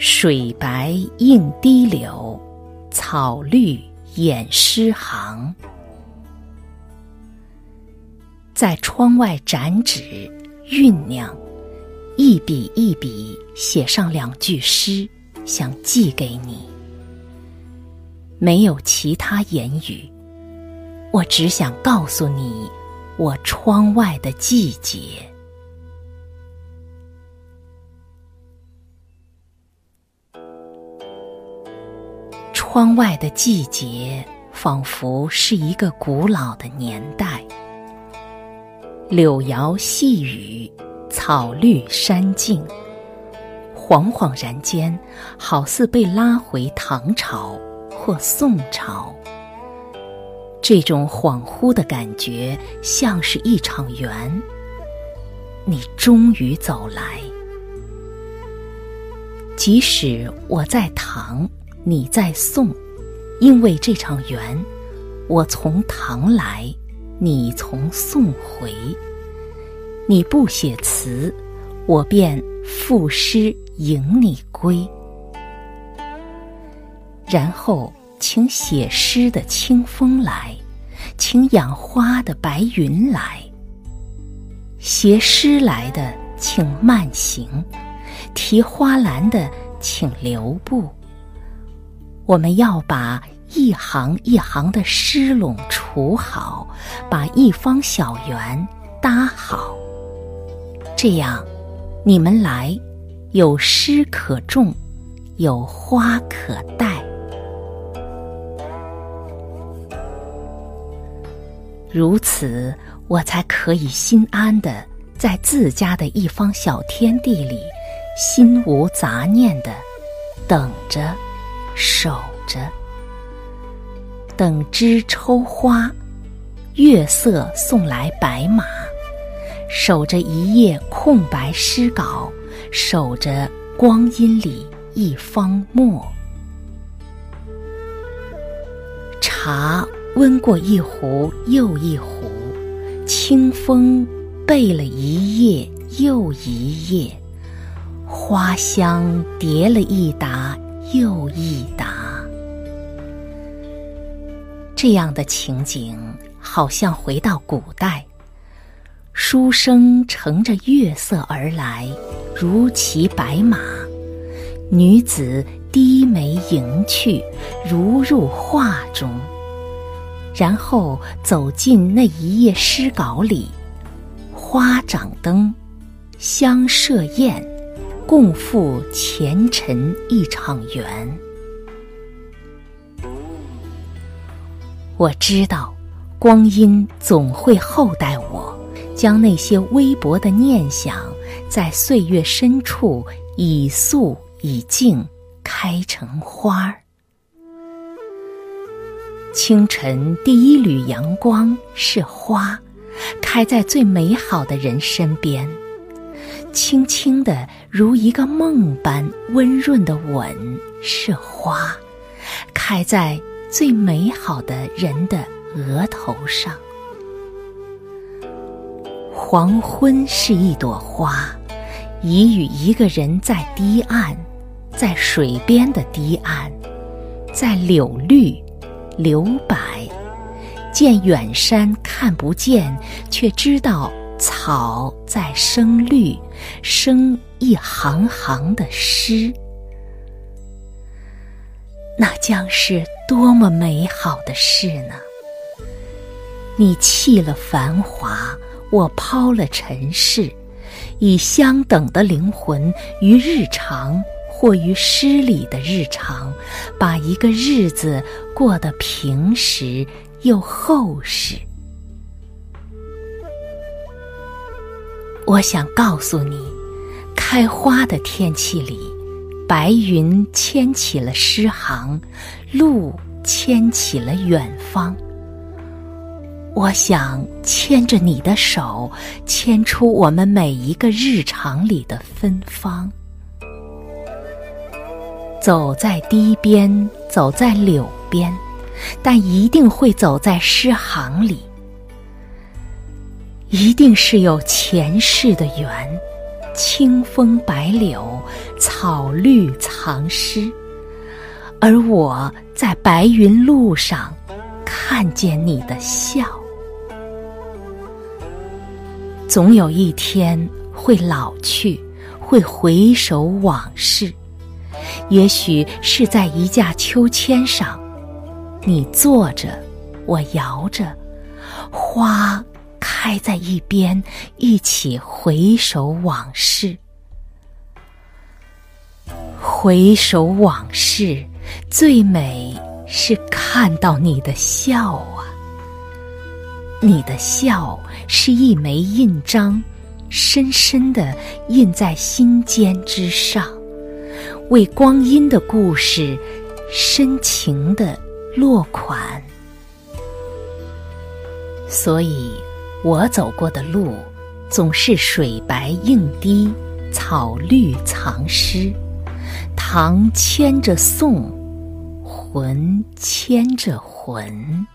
水白映堤柳，草绿掩诗行。在窗外展纸酝酿，一笔一笔写上两句诗，想寄给你。没有其他言语，我只想告诉你，我窗外的季节。窗外的季节，仿佛是一个古老的年代。柳摇细雨，草绿山静，恍恍然间，好似被拉回唐朝或宋朝。这种恍惚的感觉，像是一场缘。你终于走来，即使我在唐，你在宋，因为这场缘，我从唐来。你从宋回，你不写词，我便赋诗迎你归。然后，请写诗的清风来，请养花的白云来。携诗来的请慢行，提花篮的请留步。我们要把。一行一行的诗垄除好，把一方小园搭好。这样，你们来，有诗可种，有花可带。如此，我才可以心安的在自家的一方小天地里，心无杂念的等着，守着。等枝抽花，月色送来白马，守着一页空白诗稿，守着光阴里一方墨。茶温过一壶又一壶，清风背了一页又一页，花香叠了一沓又一答。这样的情景，好像回到古代，书生乘着月色而来，如骑白马；女子低眉迎去，如入画中。然后走进那一页诗稿里，花掌灯，香设宴，共赴前尘一场缘。我知道，光阴总会厚待我，将那些微薄的念想，在岁月深处以素以静开成花儿。清晨第一缕阳光是花，开在最美好的人身边，轻轻的如一个梦般温润的吻是花，开在。最美好的人的额头上，黄昏是一朵花，已与一个人在堤岸，在水边的堤岸，在柳绿、柳柏，见远山看不见，却知道草在生绿，生一行行的诗。那将是多么美好的事呢？你弃了繁华，我抛了尘世，以相等的灵魂于日常或于诗里的日常，把一个日子过得平实又厚实。我想告诉你，开花的天气里。白云牵起了诗行，路牵起了远方。我想牵着你的手，牵出我们每一个日常里的芬芳。走在堤边，走在柳边，但一定会走在诗行里。一定是有前世的缘。清风白柳，草绿藏诗。而我在白云路上，看见你的笑。总有一天会老去，会回首往事。也许是在一架秋千上，你坐着，我摇着，花开在一边，一起回首往事。回首往事，最美是看到你的笑啊！你的笑是一枚印章，深深的印在心间之上。为光阴的故事，深情的落款。所以，我走过的路，总是水白映堤，草绿藏诗。唐牵着宋，魂牵着魂。